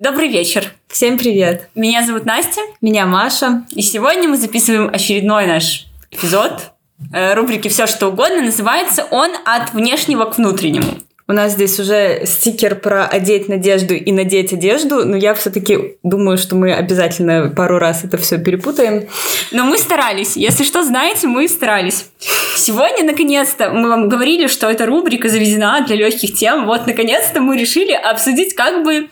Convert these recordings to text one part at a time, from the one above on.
Добрый вечер. Всем привет. Меня зовут Настя. Меня Маша. И сегодня мы записываем очередной наш эпизод э, рубрики «Все что угодно». Называется он «От внешнего к внутреннему». У нас здесь уже стикер про одеть надежду и надеть одежду, но я все-таки думаю, что мы обязательно пару раз это все перепутаем. Но мы старались. Если что, знаете, мы старались. Сегодня, наконец-то, мы вам говорили, что эта рубрика заведена для легких тем. Вот, наконец-то, мы решили обсудить как бы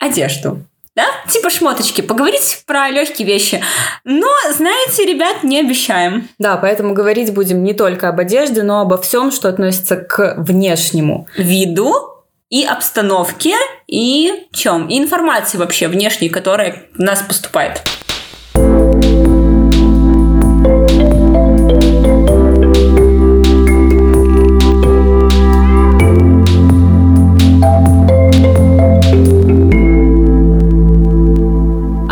одежду. Да? Типа шмоточки. Поговорить про легкие вещи. Но, знаете, ребят, не обещаем. Да, поэтому говорить будем не только об одежде, но обо всем, что относится к внешнему виду и обстановке, и чем? И информации вообще внешней, которая в нас поступает.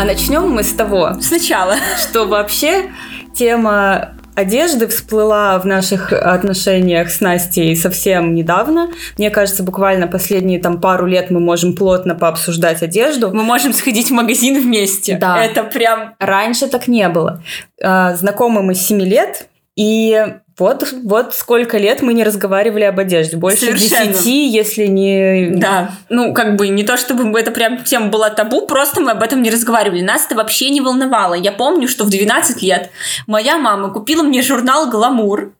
Начнем мы с того. Сначала. Что вообще тема одежды всплыла в наших отношениях с Настей совсем недавно. Мне кажется, буквально последние там пару лет мы можем плотно пообсуждать одежду. Мы можем сходить в магазин вместе. Да. Это прям... Раньше так не было. А, знакомы мы с 7 лет, и вот, вот сколько лет мы не разговаривали об одежде. Больше десяти, если не... Да. Ну, как бы не то, чтобы это прям тема была табу, просто мы об этом не разговаривали. Нас это вообще не волновало. Я помню, что в 12 лет моя мама купила мне журнал «Гламур»,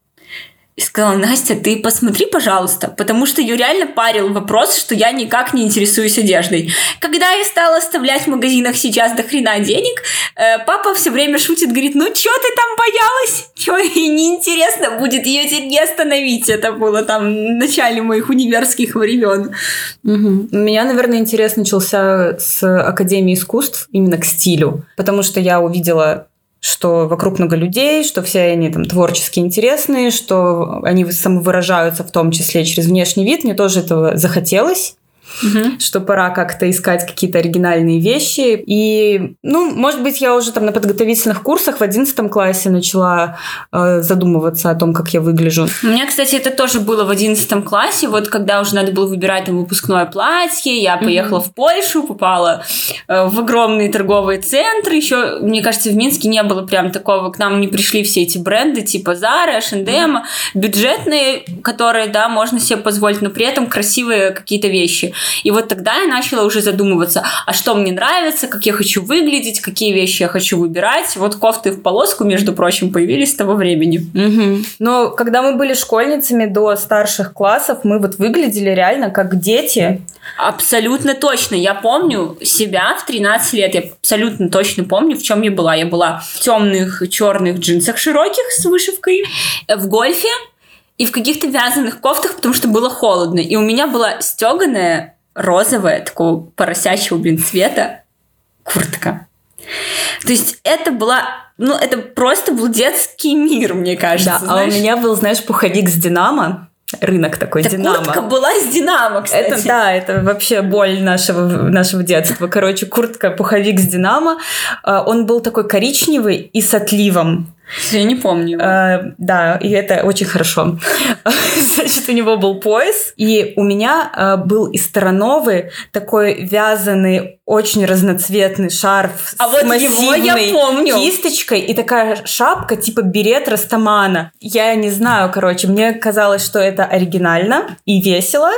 и сказала, Настя, ты посмотри, пожалуйста, потому что ее реально парил вопрос, что я никак не интересуюсь одеждой. Когда я стала оставлять в магазинах сейчас до хрена денег, э, папа все время шутит, говорит, ну что ты там боялась? Что ей неинтересно будет ее теперь не остановить? Это было там в начале моих универских времен. Угу. Меня, наверное, интерес начался с Академии искусств именно к стилю, потому что я увидела что вокруг много людей, что все они там творчески интересные, что они самовыражаются в том числе через внешний вид. Мне тоже этого захотелось угу. что пора как-то искать какие-то оригинальные вещи. И, ну, может быть, я уже там на подготовительных курсах в одиннадцатом классе начала э, задумываться о том, как я выгляжу. У меня, кстати, это тоже было в одиннадцатом классе, вот когда уже надо было выбирать там выпускное платье, я поехала угу. в Польшу, попала э, в огромные торговые центры. Еще, мне кажется, в Минске не было прям такого, к нам не пришли все эти бренды типа Zara, H&M, угу. бюджетные, которые, да, можно себе позволить, но при этом красивые какие-то вещи. И вот тогда я начала уже задумываться, а что мне нравится, как я хочу выглядеть, какие вещи я хочу выбирать. Вот кофты в полоску, между прочим, появились с того времени. Угу. Но когда мы были школьницами до старших классов, мы вот выглядели реально как дети. Абсолютно точно. Я помню себя в 13 лет. Я абсолютно точно помню, в чем я была. Я была в темных черных джинсах широких с вышивкой, в гольфе и в каких-то вязаных кофтах, потому что было холодно. И у меня была стеганая розовая, такого поросячьего, блин, цвета куртка. То есть это была ну, это просто был детский мир, мне кажется. Да, знаешь. а у меня был, знаешь, пуховик с Динамо. Рынок такой так Динамо. Куртка была с Динамо, кстати. Это, да, это вообще боль нашего, нашего детства. Короче, куртка, пуховик с Динамо. А, он был такой коричневый и с отливом. Я не помню. Э, да, и это очень хорошо. Значит, у него был пояс, и у меня э, был из Старановы такой вязаный, очень разноцветный шарф а с вот массивной его я помню. кисточкой и такая шапка типа берет Растамана. Я не знаю, короче, мне казалось, что это оригинально и весело,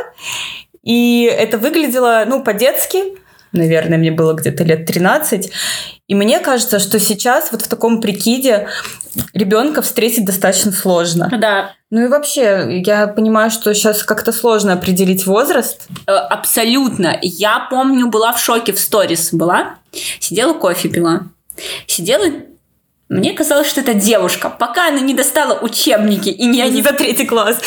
и это выглядело, ну, по-детски, наверное, мне было где-то лет 13. И мне кажется, что сейчас вот в таком прикиде ребенка встретить достаточно сложно. Да. Ну и вообще, я понимаю, что сейчас как-то сложно определить возраст. Э, абсолютно. Я помню, была в шоке в сторис была. Сидела кофе пила. Сидела мне казалось, что это девушка, пока она не достала учебники и не они за третий класс.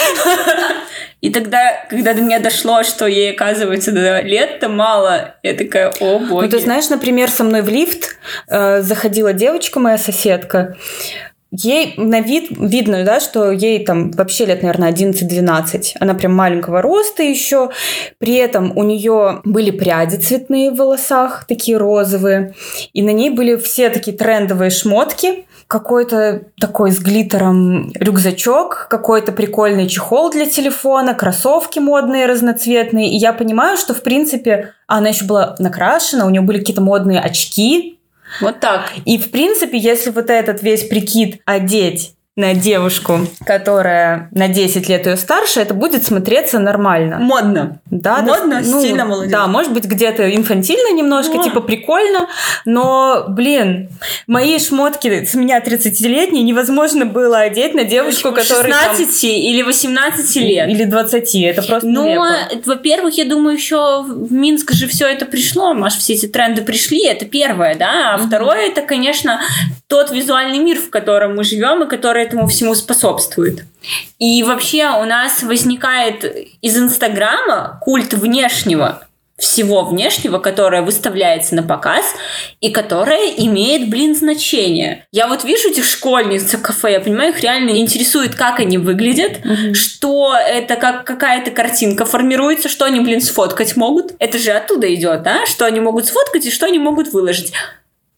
И тогда, когда до меня дошло, что ей, оказывается, до лет-то мало, я такая, о боги. Ну, ты знаешь, например, со мной в лифт э, заходила девочка, моя соседка, ей на вид видно, да, что ей там вообще лет, наверное, 11-12. Она прям маленького роста еще. При этом у нее были пряди цветные в волосах, такие розовые. И на ней были все такие трендовые шмотки какой-то такой с глиттером рюкзачок, какой-то прикольный чехол для телефона, кроссовки модные, разноцветные. И я понимаю, что, в принципе, она еще была накрашена, у нее были какие-то модные очки. Вот так. И, в принципе, если вот этот весь прикид одеть на девушку, которая на 10 лет ее старше, это будет смотреться нормально. Модно. Да, Модно, да, ну, стильно, молодежь. Да, может быть, где-то инфантильно немножко, Ну. типа прикольно, но, блин, мои шмотки с меня 30-летней невозможно было одеть на девушку, которая 16 или 18 лет. Или 20, это просто Ну, во-первых, я думаю, еще в Минск же все это пришло, Маш, все эти тренды пришли, это первое, да, а второе, это, конечно, тот визуальный мир, в котором мы живем и который этому всему способствует. И вообще у нас возникает из Инстаграма культ внешнего, всего внешнего, которое выставляется на показ и которое имеет, блин, значение. Я вот вижу этих школьниц в кафе, я понимаю, их реально интересует, как они выглядят, что это как какая-то картинка формируется, что они, блин, сфоткать могут. Это же оттуда идет, да? Что они могут сфоткать и что они могут выложить.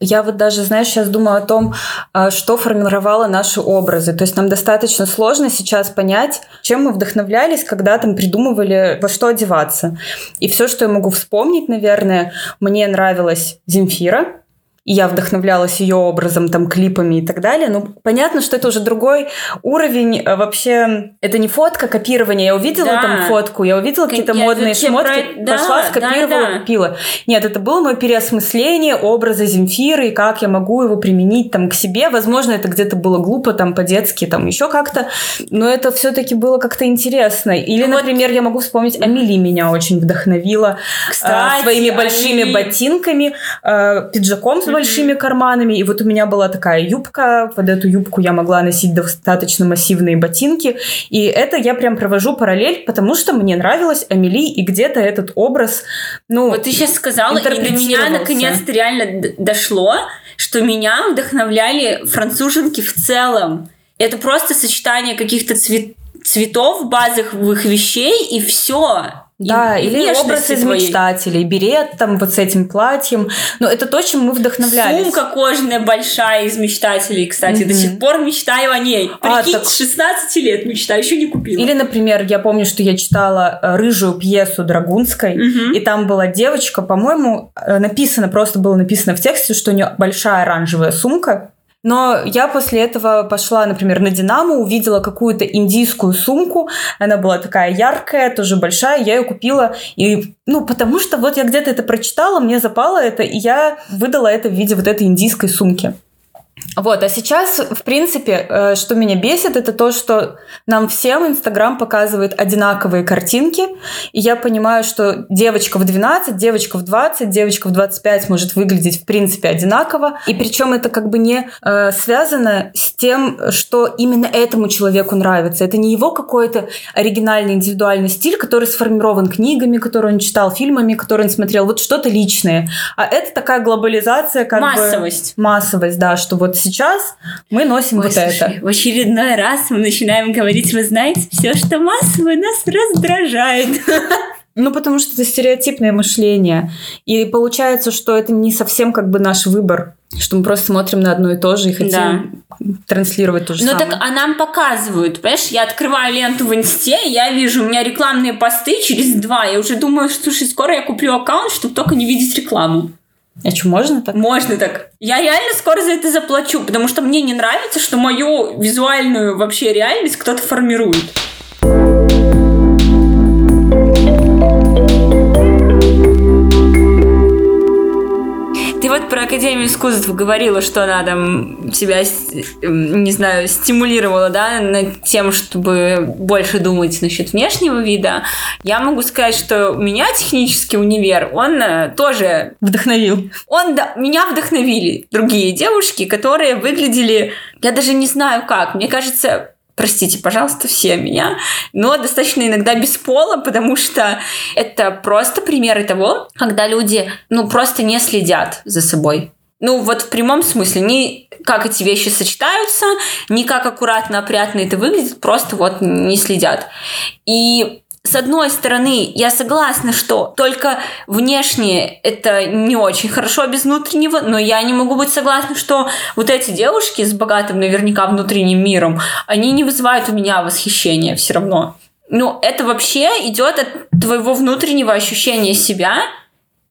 Я вот даже, знаешь, сейчас думаю о том, а, что формировало наши образы. То есть нам достаточно сложно сейчас понять, чем мы вдохновлялись, когда там придумывали, во что одеваться. И все, что я могу вспомнить, наверное, мне нравилась Земфира, и я вдохновлялась ее образом, там, клипами и так далее. Ну, понятно, что это уже другой уровень. а, Вообще, это не фотка, копирование. Я увидела Да. там фотку, я увидела какие-то модные шмотки, про- да, пошла, да, скопировала, да. купила. Нет, это было мое переосмысление образа Земфиры и как я могу его применить там к себе. Возможно, это где-то было глупо, там, по-детски, там, еще как-то. Но это все-таки было как-то интересно. Или, Ну вот- например, я могу вспомнить, Амели меня очень вдохновила а, Кстати, своими большими Амели. ботинками, а, пиджаком с большими карманами. И вот у меня была такая юбка. Под эту юбку я могла носить достаточно массивные ботинки. И это я прям провожу параллель, потому что мне нравилась Амели, и где-то этот образ, ну, Вот ты сейчас сказала, и до меня наконец-то реально дошло, что меня вдохновляли француженки в целом. Это просто сочетание каких-то цвет- цветов, базовых вещей, и все. Да, или образ из мечтателей. Берет там вот с этим платьем. Но это то, чем мы вдохновлялись. Сумка кожаная большая из мечтателей, кстати. До Мгм. сих пор мечтаю о ней. А, Прикинь, так- с 16 лет мечтаю, еще не купила. Или, например, я помню, что я читала э, рыжую пьесу Драгунской, Мгм. и там была девочка, по-моему, э, написано, просто было написано в тексте, что у нее большая оранжевая сумка. Но я после этого пошла, например, на Динамо, увидела какую-то индийскую сумку. Она была такая яркая, тоже большая. Я ее купила. И, ну, потому что вот я где-то это прочитала, мне запало это, и я выдала это в виде вот этой индийской сумки. Вот, а сейчас, в принципе, э, что меня бесит, это то, что нам всем Инстаграм показывает одинаковые картинки, и я понимаю, что девочка в 12, девочка в 20, девочка в 25 может выглядеть, в принципе, одинаково, и причем это как бы не э, связано с тем, что именно этому человеку нравится. Это не его какой-то оригинальный, индивидуальный стиль, который сформирован книгами, которые он читал, фильмами, которые он смотрел, вот что-то личное. А это такая глобализация, как бы... Массовость. Массовость, да, что вот сейчас мы носим Ой, вот слушай, это. в очередной раз мы начинаем говорить, вы знаете, все, что массовое, нас раздражает. Ну, потому что это стереотипное мышление. И получается, что это не совсем как бы наш выбор, что мы просто смотрим на одно и то же и хотим транслировать то же Ну самое. так, а нам показывают, понимаешь, я открываю ленту в инсте, я вижу, у меня рекламные посты через два, я уже думаю, что, слушай, скоро я куплю аккаунт, чтобы только не видеть рекламу. А что, можно так? Можно так. Я реально скоро за это заплачу, потому что мне не нравится, что мою визуальную вообще реальность кто-то формирует. Про Академию искусств говорила, что она там тебя, с- эм, не знаю, стимулировала, да, над тем, чтобы больше думать насчет внешнего вида. Я могу сказать, что меня технический универ, он э, тоже Вдохновил. он, да, меня вдохновили другие девушки, которые выглядели, я даже не знаю как, мне кажется, простите, пожалуйста, все меня, но достаточно иногда без пола, потому что это просто примеры того, когда люди, ну, просто не следят за собой. Ну, вот в прямом смысле. Не как эти вещи сочетаются, не как аккуратно, опрятно это выглядит, просто вот не следят. И с одной стороны, я согласна, что только внешне это не очень хорошо без внутреннего, но я не могу быть согласна, что вот эти девушки с богатым наверняка внутренним миром, они не вызывают у меня восхищения все равно. Ну, это вообще идет от твоего внутреннего ощущения себя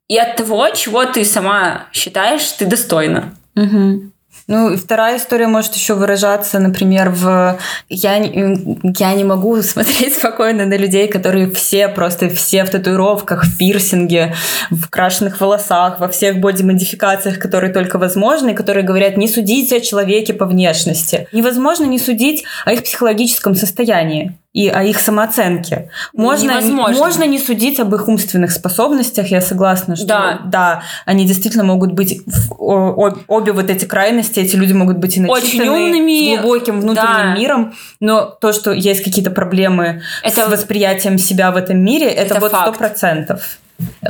и от того, чего ты сама считаешь, ты достойна. Угу. Ну, и вторая история может еще выражаться, например, в... Я, я не могу смотреть спокойно на людей, которые все, просто все в татуировках, в пирсинге, в крашенных волосах, во всех боди-модификациях, которые только возможны, которые говорят, не судите о человеке по внешности. Невозможно не судить о их психологическом состоянии и о их самооценке. Можно, можно не судить об их умственных способностях, я согласна, что да, да они действительно могут быть обе вот эти крайности, эти люди могут быть и начитанные, Очень умными, с глубоким внутренним да. миром, но то, что есть какие-то проблемы это, с восприятием себя в этом мире, это, это вот сто процентов.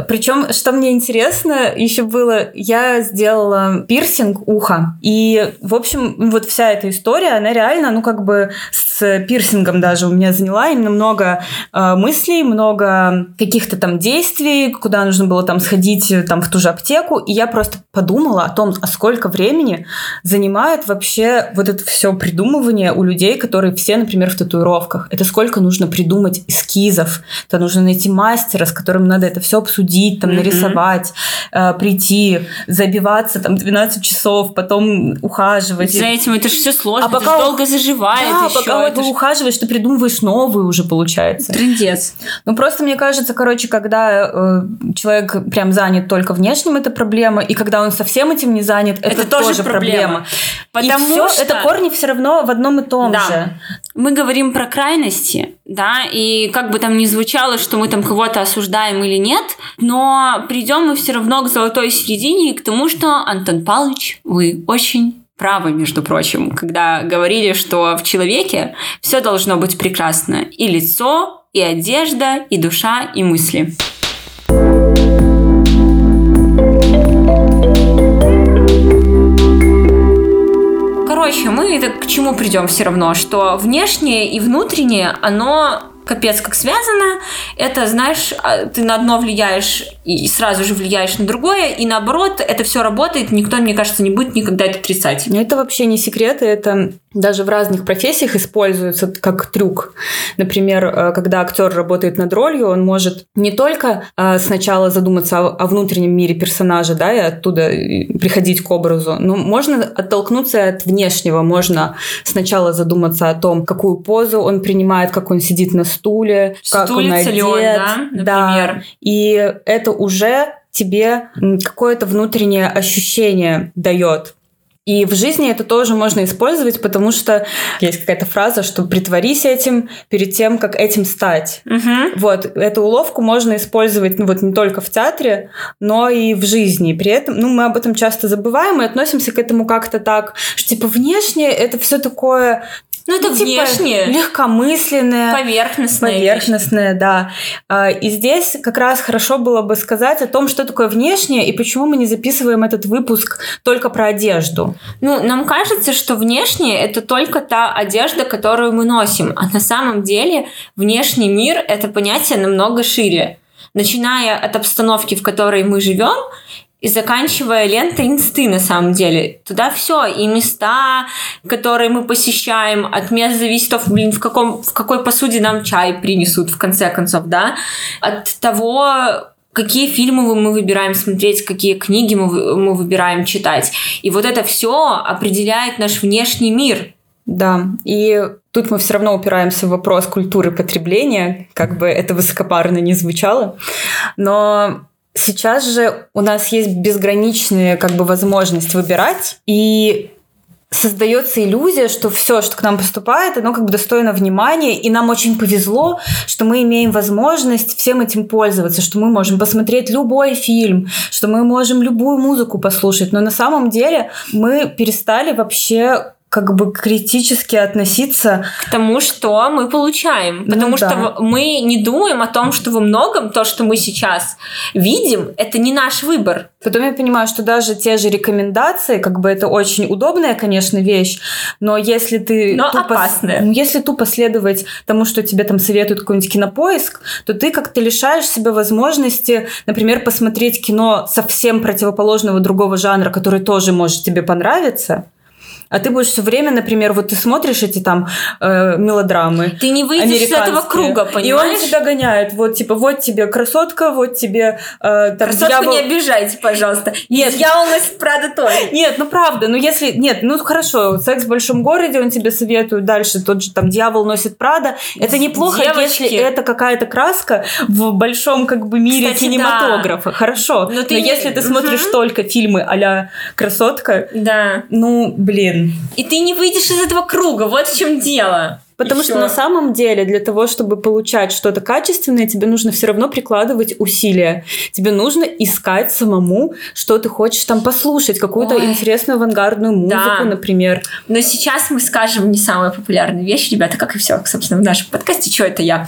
Причем, что мне интересно еще было, я сделала пирсинг уха. И, в общем, вот вся эта история, она реально, ну, как бы с пирсингом даже у меня заняла именно много э, мыслей, много каких-то там действий, куда нужно было там сходить там в ту же аптеку. И я просто подумала о том, а сколько времени занимает вообще вот это все придумывание у людей, которые все, например, в татуировках. Это сколько нужно придумать эскизов. Это нужно найти мастера, с которым надо это все обсудить, там, mm-hmm. нарисовать, э, прийти, забиваться там 12 часов, потом ухаживать. За этим это же все сложно, а пока это долго заживает да, еще. пока это ты ж... ухаживаешь, ты придумываешь новые уже, получается. Трындец. Ну, просто мне кажется, короче, когда э, человек прям занят только внешним, это проблема, и когда он совсем этим не занят, это, это тоже, тоже проблема. проблема. Потому и все, что... это корни все равно в одном и том да. же. Мы говорим про крайности, да, и как бы там ни звучало, что мы там кого-то осуждаем или нет, но придем мы все равно к золотой середине и к тому, что Антон Павлович, вы очень правы, между прочим, когда говорили, что в человеке все должно быть прекрасно. И лицо, и одежда, и душа, и мысли. Короче, мы это к чему придем все равно, что внешнее и внутреннее, оно капец как связано. Это, знаешь, а, ты на одно влияешь и сразу же влияешь на другое, и наоборот, это все работает, никто, мне кажется, не будет никогда это отрицать. Это вообще не секрет, это даже в разных профессиях используется как трюк. Например, э, когда актер работает над ролью, он может не только э, сначала задуматься о внутреннем мире персонажа, да, и оттуда приходить к образу, но можно оттолкнуться от внешнего, можно сначала задуматься о том, какую позу он принимает, как он сидит на стуле, как он одет, ли он, да, например. Да, и это уже тебе какое-то внутреннее ощущение дает. И в жизни это тоже можно использовать, потому что есть какая-то фраза, что притворись этим перед тем, как этим стать. Угу. Вот эту уловку можно использовать, ну вот не только в театре, но и в жизни. При этом, ну мы об этом часто забываем и относимся к этому как-то так, что типа внешне это все такое ну, это ну, типа, внешнее. Легкомысленное. Поверхностное. Поверхностное, да. А, и здесь как раз хорошо было бы сказать о том, что такое внешнее и почему мы не записываем этот выпуск только про одежду. Ну, нам кажется, что внешнее это только та одежда, которую мы носим. А на самом деле внешний мир это понятие намного шире. Начиная от обстановки, в которой мы живем, и заканчивая лентой инсты на самом деле. Туда все, и места, которые мы посещаем, от мест зависит, блин, в, каком, в какой посуде нам чай принесут, в конце концов, да, от того, какие фильмы мы выбираем смотреть, какие книги мы, мы выбираем читать. И вот это все определяет наш внешний мир. Да, и тут мы все равно упираемся в вопрос культуры потребления, как бы это высокопарно не звучало. Но Сейчас же у нас есть безграничная как бы возможность выбирать, и создается иллюзия, что все, что к нам поступает, оно как бы достойно внимания, и нам очень повезло, что мы имеем возможность всем этим пользоваться, что мы можем посмотреть любой фильм, что мы можем любую музыку послушать, но на самом деле мы перестали вообще как бы критически относиться к тому, что мы получаем. Потому ну, что да. мы не думаем о том, что во многом то, что мы сейчас видим, это не наш выбор. Потом я понимаю, что даже те же рекомендации, как бы это очень удобная, конечно, вещь, но если ты... Но тупо, опасная. Ну, если тупо следовать тому, что тебе там советует какой-нибудь кинопоиск, то ты как-то лишаешь себя возможности, например, посмотреть кино совсем противоположного другого жанра, который тоже может тебе понравиться, а ты будешь все время, например, вот ты смотришь эти там э, мелодрамы. Ты не выйдешь из этого круга, понимаешь? И он тебя гоняет. Вот, типа, вот тебе красотка, вот тебе... Э, там, Красотку дьявол... не обижайте, пожалуйста. Нет. Дьявол носит Прада тоже. Нет, ну правда. Ну если... Нет, ну хорошо, секс в большом городе, он тебе советует дальше. Тот же там дьявол носит Прада. Это неплохо, Девочки. если это какая-то краска в большом как бы мире Кстати, кинематографа. Да. Хорошо. Но, ты... Но если ты смотришь только фильмы а красотка, да. ну, блин, и ты не выйдешь из этого круга, вот в чем дело. Потому и что все. на самом деле для того, чтобы получать что-то качественное, тебе нужно все равно прикладывать усилия. Тебе нужно искать самому, что ты хочешь там послушать, какую-то Ой. интересную авангардную музыку, да. например. Но сейчас мы скажем не самая популярная вещь, ребята, как и все, собственно, в нашем подкасте. Что это я?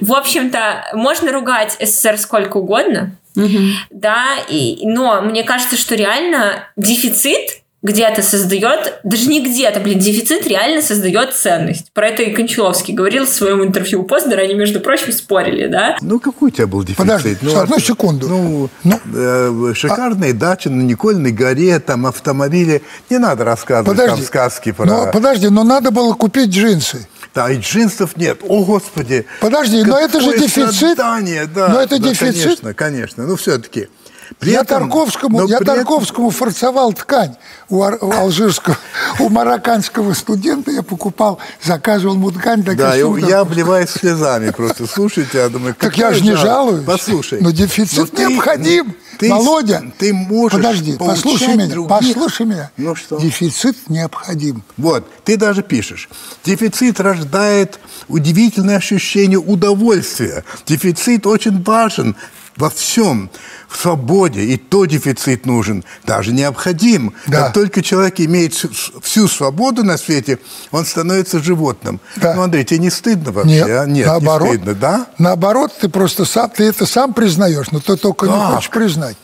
В общем-то, можно ругать СССР сколько угодно, угу. да, и, но мне кажется, что реально дефицит где-то создает, даже не где-то, блин, дефицит реально создает ценность. Про это и Кончаловский говорил в своем интервью у Познера, они, между прочим, спорили, да? Ну, какой у тебя был дефицит? Подожди, ну, одну а, секунду. Ну, ну э, шикарные а... дачи на Никольной горе, там автомобили. Не надо рассказывать подожди, там сказки про... Но, подожди, но надо было купить джинсы. Да, и джинсов нет. О, Господи. Подожди, но это же дефицит. Да, но это да, дефицит. Конечно, конечно. Ну, все-таки. При я этом, Тарковскому, я Тарковскому этом... фарцевал ткань у, у алжирского, у марокканского студента. Я покупал, заказывал ему ткань. Да, я, я обливаюсь слезами просто. Слушайте, я думаю, Так я же не жалуюсь. Послушай. Но дефицит но необходим. Ты, Володя, ты можешь Подожди, послушай меня, других. послушай меня. Ну что? Дефицит необходим. Вот, ты даже пишешь. Дефицит рождает удивительное ощущение удовольствия. Дефицит очень важен во всем, в свободе, и то дефицит нужен, даже необходим. Да. Как только человек имеет всю свободу на свете, он становится животным. Да. Ну, Андрей, тебе не стыдно вообще? Нет, а? Нет наоборот, не стыдно, да? Наоборот, ты просто сам, ты это сам признаешь, но ты только как? не хочешь признать.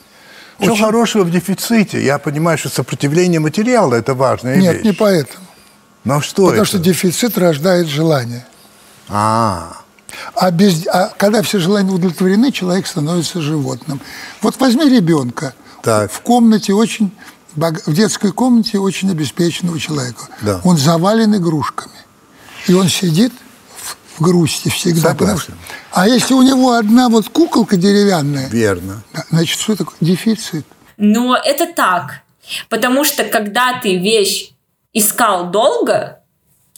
Что Очень... хорошего в дефиците? Я понимаю, что сопротивление материала – это важная Нет, вещь. не поэтому. Но что Потому это? что дефицит рождает желание. А, а, без, а когда все желания удовлетворены, человек становится животным. Вот возьми ребенка. Так. В комнате очень, в детской комнате очень обеспеченного человека. Да. Он завален игрушками. И он сидит в, в грусти всегда. Потому что, а если у него одна вот куколка деревянная. Верно. Значит, что такое? Дефицит. Но это так. Потому что когда ты вещь искал долго,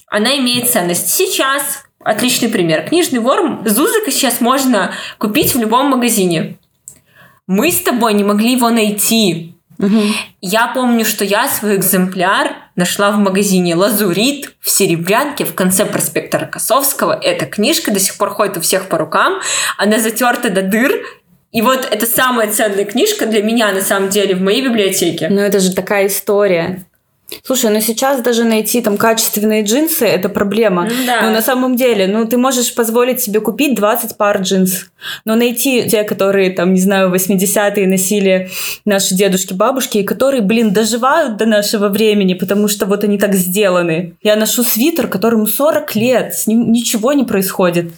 она имеет ценность. Сейчас Отличный пример. Книжный вор Зузыка сейчас можно купить в любом магазине. Мы с тобой не могли его найти. Угу. Я помню, что я свой экземпляр нашла в магазине «Лазурит» в Серебрянке в конце проспекта Рокоссовского. Эта книжка до сих пор ходит у всех по рукам. Она затерта до дыр. И вот это самая ценная книжка для меня, на самом деле, в моей библиотеке. Ну, это же такая история. Слушай, ну сейчас даже найти там качественные джинсы – это проблема. Ну, да. Ну, на самом деле, ну, ты можешь позволить себе купить 20 пар джинс, но найти те, которые, там, не знаю, 80-е носили наши дедушки, бабушки, и которые, блин, доживают до нашего времени, потому что вот они так сделаны. Я ношу свитер, которому 40 лет, с ним ничего не происходит.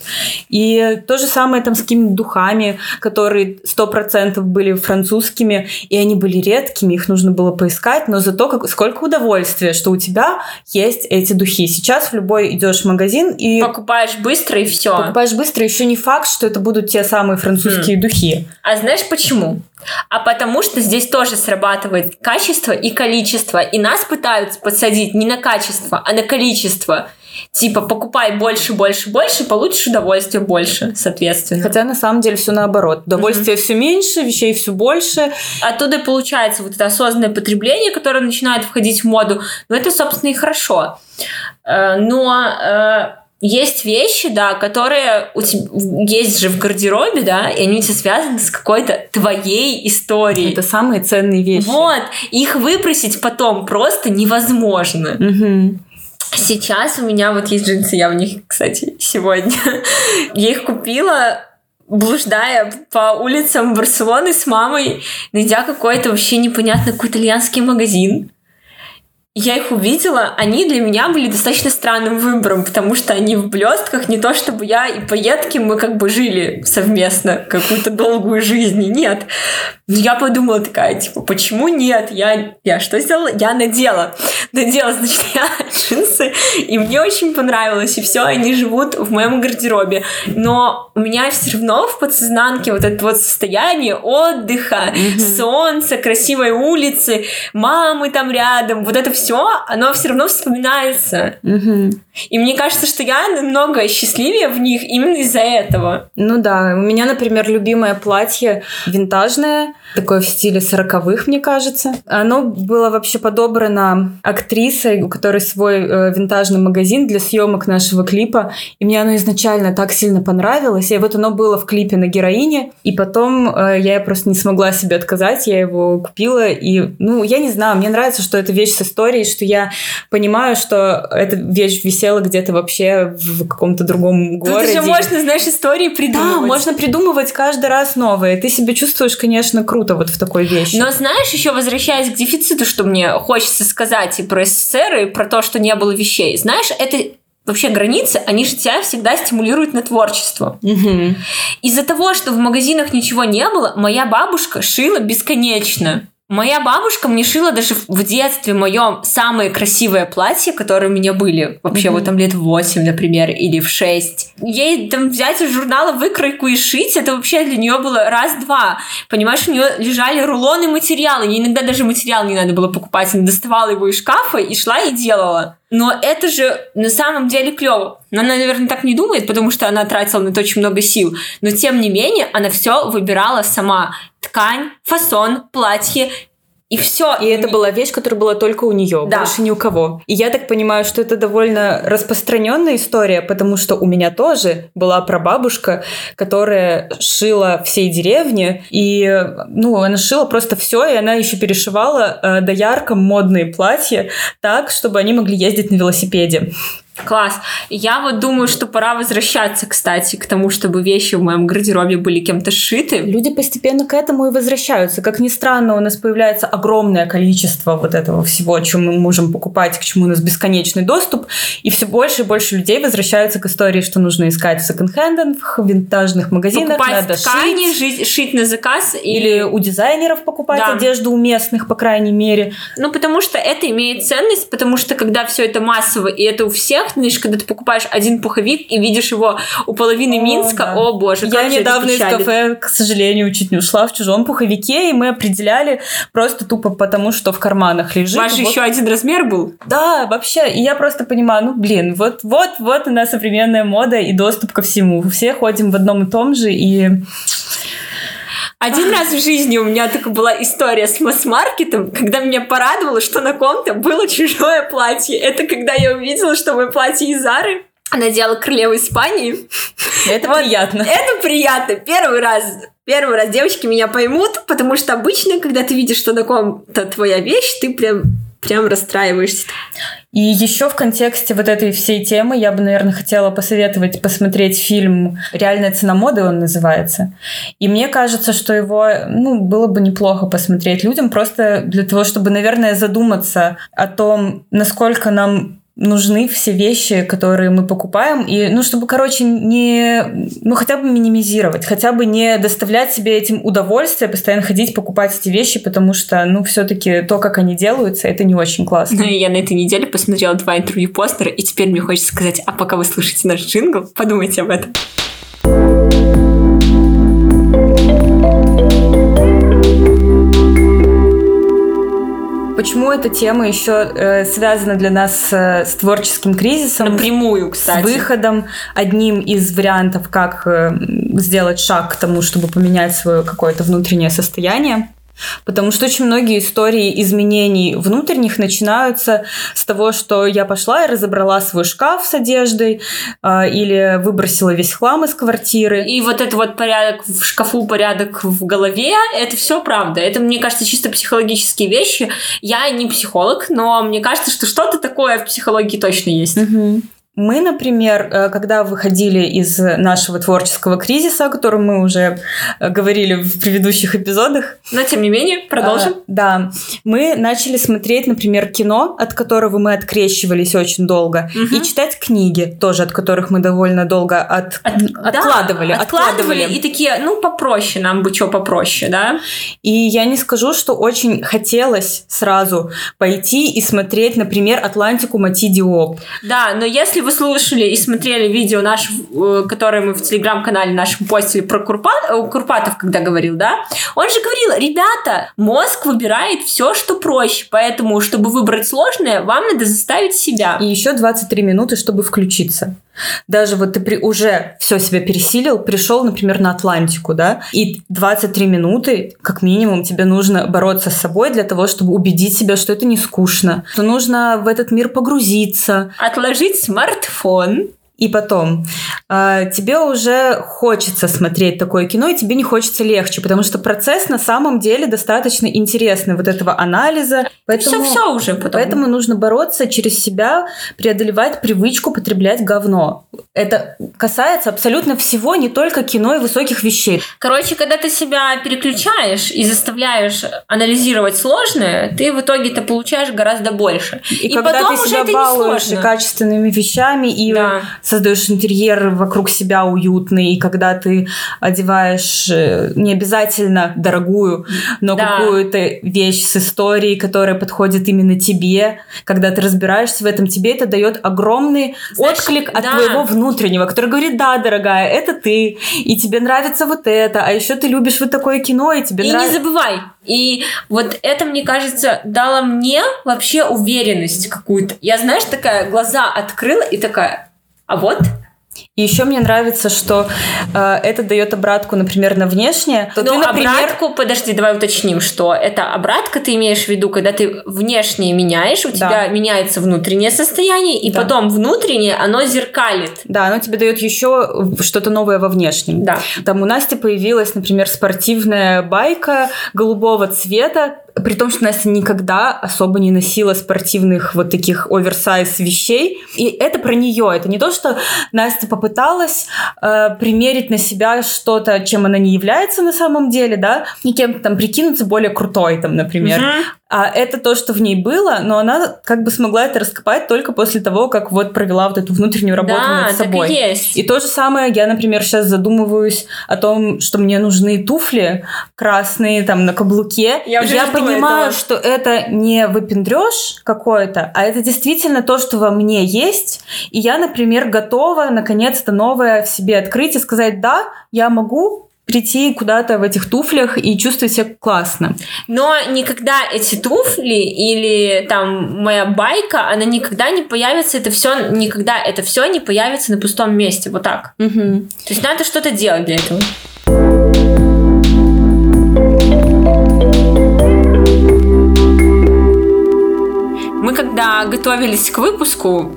И то же самое там с какими-то духами, которые 100% были французскими, и они были редкими, их нужно было поискать, но зато как, сколько удовольствия удовольствие, что у тебя есть эти духи. Сейчас в любой идешь в магазин и... Покупаешь быстро и все. Покупаешь быстро, еще не факт, что это будут те самые французские хм. духи. А знаешь почему? А потому что здесь тоже срабатывает качество и количество. И нас пытаются подсадить не на качество, а на количество. Типа, покупай больше, больше, больше, получишь удовольствие больше, соответственно. Хотя на самом деле все наоборот. Удовольствие mm-hmm. все меньше, вещей все больше. Оттуда и получается вот это осознанное потребление, которое начинает входить в моду. Но это, собственно, и хорошо. Э, но э, есть вещи, да, которые у тебя есть же в гардеробе, да, и они у тебя связаны с какой-то твоей историей. Это самые ценные вещи. Вот, их выбросить потом просто невозможно. Угу. Сейчас у меня вот есть джинсы, я в них, кстати, сегодня. Я их купила блуждая по улицам Барселоны с мамой, найдя какой-то вообще непонятный какой-то итальянский магазин я их увидела, они для меня были достаточно странным выбором, потому что они в блестках, не то чтобы я и поедки, мы как бы жили совместно какую-то долгую жизнь, нет. Но я подумала такая, типа, почему нет? Я, я что сделала? Я надела. Надела, значит, я джинсы, и мне очень понравилось, и все, они живут в моем гардеробе. Но у меня все равно в подсознанке вот это вот состояние отдыха, mm-hmm. солнца, красивой улицы, мамы там рядом, вот это все все, оно все равно вспоминается. Угу. И мне кажется, что я намного счастливее в них именно из-за этого. Ну да, у меня, например, любимое платье винтажное, такое в стиле сороковых, мне кажется. Оно было вообще подобрано актрисой, у которой свой э, винтажный магазин для съемок нашего клипа. И мне оно изначально так сильно понравилось. И вот оно было в клипе на героине. И потом э, я просто не смогла себе отказать. Я его купила. И, ну, я не знаю, мне нравится, что это вещь с историей истории, что я понимаю, что эта вещь висела где-то вообще в каком-то другом городе. Тут же можно, знаешь, истории придумывать. Да, можно придумывать каждый раз новые. Ты себя чувствуешь, конечно, круто вот в такой вещи. Но знаешь, еще возвращаясь к дефициту, что мне хочется сказать и про СССР, и про то, что не было вещей. Знаешь, это вообще границы, они же тебя всегда стимулируют на творчество. Угу. Из-за того, что в магазинах ничего не было, моя бабушка шила бесконечно. Моя бабушка мне шила даже в детстве моем самые красивые платья, которые у меня были. Вообще, mm-hmm. вот там лет 8, например, или в 6. Ей там взять из журнала выкройку и шить, это вообще для нее было раз-два. Понимаешь, у нее лежали рулоны материала. Ей иногда даже материал не надо было покупать. Она доставала его из шкафа и шла и делала. Но это же на самом деле клево. Но она, наверное, так не думает, потому что она тратила на это очень много сил. Но тем не менее, она все выбирала сама. Ткань, фасон, платье, и все. И это была вещь, которая была только у нее, да. больше ни у кого. И я так понимаю, что это довольно распространенная история, потому что у меня тоже была прабабушка, которая шила всей деревне, и ну, она шила просто все, и она еще перешивала э, дояркам модные платья так, чтобы они могли ездить на велосипеде. Класс. Я вот думаю, что пора возвращаться, кстати, к тому, чтобы вещи в моем гардеробе были кем-то сшиты. Люди постепенно к этому и возвращаются. Как ни странно, у нас появляется огромное количество вот этого всего, чем мы можем покупать, к чему у нас бесконечный доступ, и все больше и больше людей возвращаются к истории, что нужно искать в секонд-хендах, в винтажных магазинах, покупать надо ткани, шить. шить на заказ. Или у дизайнеров покупать да. одежду у местных, по крайней мере. Ну, потому что это имеет ценность, потому что когда все это массово, и это у всех, знаешь, когда ты покупаешь один пуховик и видишь его у половины о, Минска, да. о боже, Я недавно из кафе, к сожалению, чуть не ушла в чужом пуховике, и мы определяли просто тупо потому, что в карманах лежит. Ваш вот... еще один размер был? Да, вообще. И я просто понимаю, ну, блин, вот, вот, вот у нас современная мода и доступ ко всему. Все ходим в одном и том же, и один раз в жизни у меня такая была история с масс-маркетом, когда меня порадовало, что на ком-то было чужое платье. Это когда я увидела, что мое платье из Зары надела королеву Испании. Это вот, приятно. Это приятно. Первый раз. Первый раз девочки меня поймут, потому что обычно, когда ты видишь, что на ком-то твоя вещь, ты прям прям расстраиваешься. И еще в контексте вот этой всей темы я бы, наверное, хотела посоветовать посмотреть фильм «Реальная цена моды» он называется. И мне кажется, что его ну, было бы неплохо посмотреть людям просто для того, чтобы, наверное, задуматься о том, насколько нам нужны все вещи, которые мы покупаем, и, ну, чтобы, короче, не, ну, хотя бы минимизировать, хотя бы не доставлять себе этим удовольствие, постоянно ходить покупать эти вещи, потому что, ну, все-таки то, как они делаются, это не очень классно. Ну, я на этой неделе посмотрела два интервью Постера, и теперь мне хочется сказать, а пока вы слушаете наш джингл, подумайте об этом. Почему эта тема еще э, связана для нас э, с творческим кризисом? Напрямую, кстати. С выходом одним из вариантов, как э, сделать шаг к тому, чтобы поменять свое какое-то внутреннее состояние. Потому что очень многие истории изменений внутренних начинаются с того, что я пошла и разобрала свой шкаф с одеждой э, или выбросила весь хлам из квартиры. И вот это вот порядок в шкафу, порядок в голове, это все правда. Это, мне кажется, чисто психологические вещи. Я не психолог, но мне кажется, что что-то такое в психологии точно есть. Угу. Мы, например, э, когда выходили из нашего творческого кризиса, о котором мы уже э, говорили в предыдущих эпизодах. Но, тем не менее, продолжим. А, да. Мы начали смотреть, например, кино, от которого мы открещивались очень долго, угу. и читать книги, тоже от которых мы довольно долго от... От... откладывали, да, откладывали. И такие, ну, попроще нам бы что попроще, да? И я не скажу, что очень хотелось сразу пойти и смотреть, например, «Атлантику» Мати Диоп. Да, но если вы слушали и смотрели видео наш, э, которое мы в телеграм-канале нашем постили про Курпат, э, Курпатов, когда говорил, да, он же говорил, ребята, мозг выбирает все, что проще, поэтому, чтобы выбрать сложное, вам надо заставить себя. И еще 23 минуты, чтобы включиться. Даже вот ты при, уже все себя пересилил, пришел, например, на Атлантику, да, и 23 минуты, как минимум, тебе нужно бороться с собой для того, чтобы убедить себя, что это не скучно, что нужно в этот мир погрузиться. Отложить смартфон. И потом, э, тебе уже хочется смотреть такое кино, и тебе не хочется легче, потому что процесс на самом деле достаточно интересный вот этого анализа. Поэтому, все, все уже потом. Поэтому нужно бороться через себя, преодолевать привычку потреблять говно. Это касается абсолютно всего, не только кино и высоких вещей. Короче, когда ты себя переключаешь и заставляешь анализировать сложное, ты в итоге-то получаешь гораздо больше. И, и когда потом ты себя балуешь и качественными вещами, и да создаешь интерьер вокруг себя уютный, и когда ты одеваешь э, не обязательно дорогую, но да. какую-то вещь с историей, которая подходит именно тебе, когда ты разбираешься в этом, тебе это дает огромный Знаешь, отклик от да. твоего внутреннего, который говорит, да, дорогая, это ты, и тебе нравится вот это, а еще ты любишь вот такое кино, и тебе и нравится... И не забывай, и вот это, мне кажется, дало мне вообще уверенность какую-то. Я, знаешь, такая глаза открыла и такая, а вот и еще мне нравится, что э, это дает обратку, например, на внешнее. То ну, ты, например... обратку, подожди, давай уточним, что это обратка ты имеешь в виду, когда ты внешнее меняешь, у да. тебя меняется внутреннее состояние, и да. потом внутреннее оно зеркалит. Да, оно тебе дает еще что-то новое во внешнем. Да. Там у Насти появилась, например, спортивная байка голубого цвета, при том, что Настя никогда особо не носила спортивных вот таких оверсайз вещей. И это про нее. Это не то, что Настя попыталась э, примерить на себя что-то, чем она не является на самом деле, да, и кем-то там прикинуться более крутой, там, например. Угу. А это то, что в ней было, но она как бы смогла это раскопать только после того, как вот провела вот эту внутреннюю работу да, над собой. Так и, есть. и то же самое, я, например, сейчас задумываюсь о том, что мне нужны туфли красные там на каблуке. Я, уже я понимаю, этого. что это не выпендреж какой-то, а это действительно то, что во мне есть. И я, например, готова наконец-то новое в себе открыть и сказать, да, я могу прийти куда-то в этих туфлях и чувствовать себя классно. Но никогда эти туфли или там моя байка, она никогда не появится, это все никогда это все не появится на пустом месте, вот так. Угу. То есть надо что-то делать для этого. Мы когда готовились к выпуску,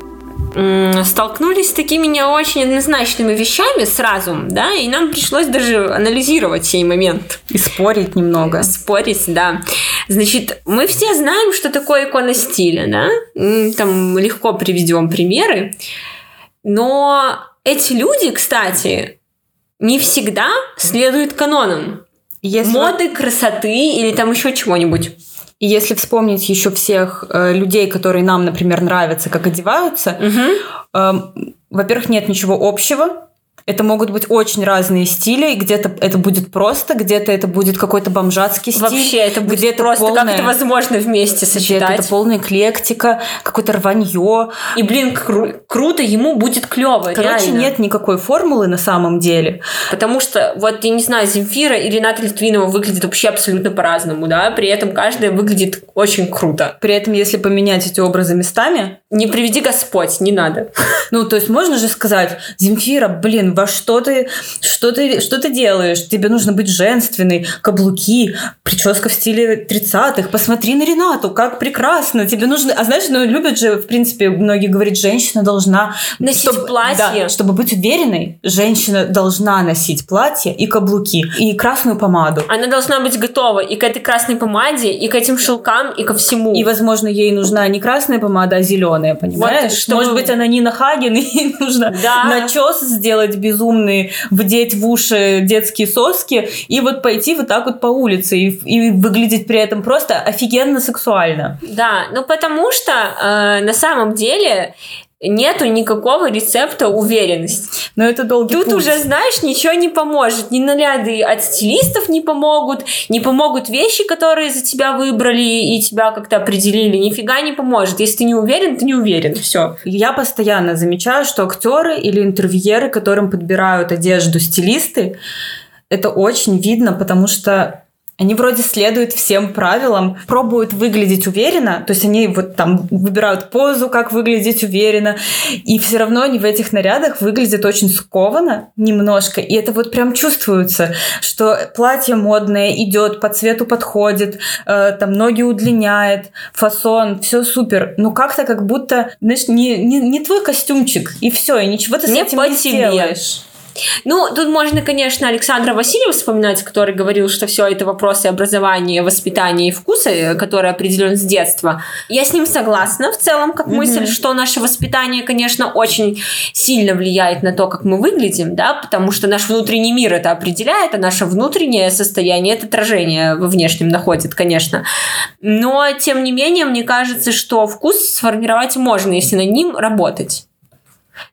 столкнулись с такими не очень однозначными вещами сразу, да, и нам пришлось даже анализировать сей момент. И спорить немного. Спорить, да. Значит, мы все знаем, что такое икона стиля, да, там легко приведем примеры, но эти люди, кстати, не всегда следуют канонам. Если... Моды, красоты или там еще чего-нибудь. И если вспомнить еще всех э, людей, которые нам, например, нравятся, как одеваются, угу. э, во-первых, нет ничего общего это могут быть очень разные стили. Где-то это будет просто, где-то это будет какой-то бомжатский стиль. Вообще, это будет где-то просто полное, как это возможно вместе сочетать. Где-то это полная эклектика, какое-то рванье. И, блин, кру- круто, ему будет клево. Короче, реально. нет никакой формулы на самом деле. Потому что, вот, я не знаю, Земфира и Рената Литвинова выглядят вообще абсолютно по-разному, да? При этом каждая выглядит очень круто. При этом, если поменять эти образы местами... Не приведи Господь, не надо. Ну, то есть можно же сказать, Земфира, блин, во что ты, что ты, что ты делаешь? Тебе нужно быть женственной, каблуки, прическа в стиле 30-х. Посмотри на Ренату, как прекрасно. Тебе нужно... А знаешь, ну, любят же, в принципе, многие говорят, женщина должна... Носить чтобы, платье. Да, чтобы быть уверенной, женщина должна носить платье и каблуки, и красную помаду. Она должна быть готова и к этой красной помаде, и к этим шелкам, и ко всему. И, возможно, ей нужна не красная помада, а зеленая, понимаешь? Вот, чтобы... Может быть, она не на Хаген, и ей нужно да. начес сделать безумный, вдеть в уши детские соски, и вот пойти вот так вот по улице, и, и выглядеть при этом просто офигенно сексуально. Да, ну потому что э, на самом деле нету никакого рецепта уверенности. Но это долгий Тут путь. уже, знаешь, ничего не поможет. Ни наряды от стилистов не помогут, не помогут вещи, которые за тебя выбрали и тебя как-то определили. Нифига не поможет. Если ты не уверен, ты не уверен. Все. Я постоянно замечаю, что актеры или интервьюеры, которым подбирают одежду стилисты, это очень видно, потому что они вроде следуют всем правилам, пробуют выглядеть уверенно, то есть они вот там выбирают позу, как выглядеть уверенно, и все равно они в этих нарядах выглядят очень скованно немножко, и это вот прям чувствуется, что платье модное идет, по цвету подходит, э, там ноги удлиняет, фасон, все супер, но как-то как будто, знаешь, не, не, не твой костюмчик, и все, и ничего ты с не этим не сделаешь. Ну, тут можно, конечно, Александра Васильева вспоминать, который говорил, что все это вопросы образования, воспитания и вкуса, э, который определен с детства. Я с ним согласна в целом, как мысль, mm-hmm. что наше воспитание, конечно, очень сильно влияет на то, как мы выглядим, да, потому что наш внутренний мир это определяет, а наше внутреннее состояние это отражение во внешнем находит, конечно. Но, тем не менее, мне кажется, что вкус сформировать можно, если над ним работать.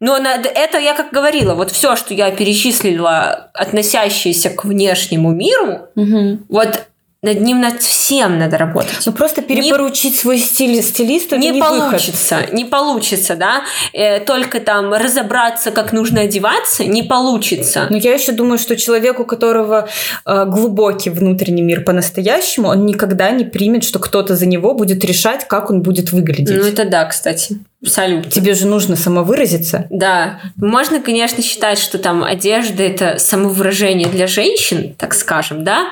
Но это я как говорила, вот все, что я перечислила, относящееся к внешнему миру, угу. вот над ним над всем надо работать. Ну просто перепоручить не, свой стиль стилисту не, не получится, выход. не получится, да. Э, только там разобраться, как нужно одеваться, не получится. Но я еще думаю, что человеку, у которого э, глубокий внутренний мир по-настоящему, он никогда не примет, что кто-то за него будет решать, как он будет выглядеть. Ну это да, кстати. Абсолютно. Тебе же нужно самовыразиться. Да. Можно, конечно, считать, что там одежда это самовыражение для женщин, так скажем, да.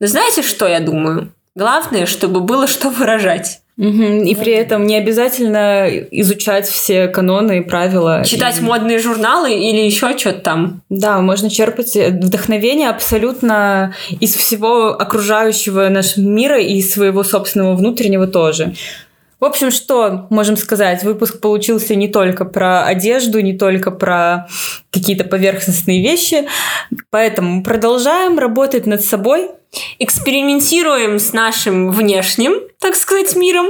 Но знаете, что я думаю? Главное, чтобы было что выражать. Угу. И при этом не обязательно изучать все каноны и правила. Читать и... модные журналы или еще что-то там. Да, можно черпать вдохновение абсолютно из всего окружающего нашего мира и своего собственного внутреннего тоже. В общем, что можем сказать? Выпуск получился не только про одежду, не только про какие-то поверхностные вещи. Поэтому продолжаем работать над собой. Экспериментируем с нашим внешним, так сказать, миром.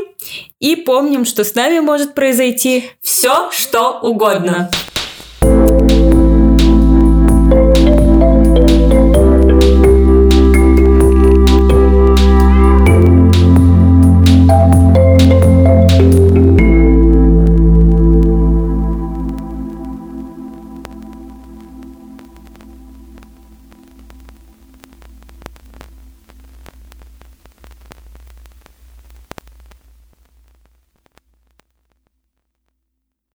И помним, что с нами может произойти все, что угодно.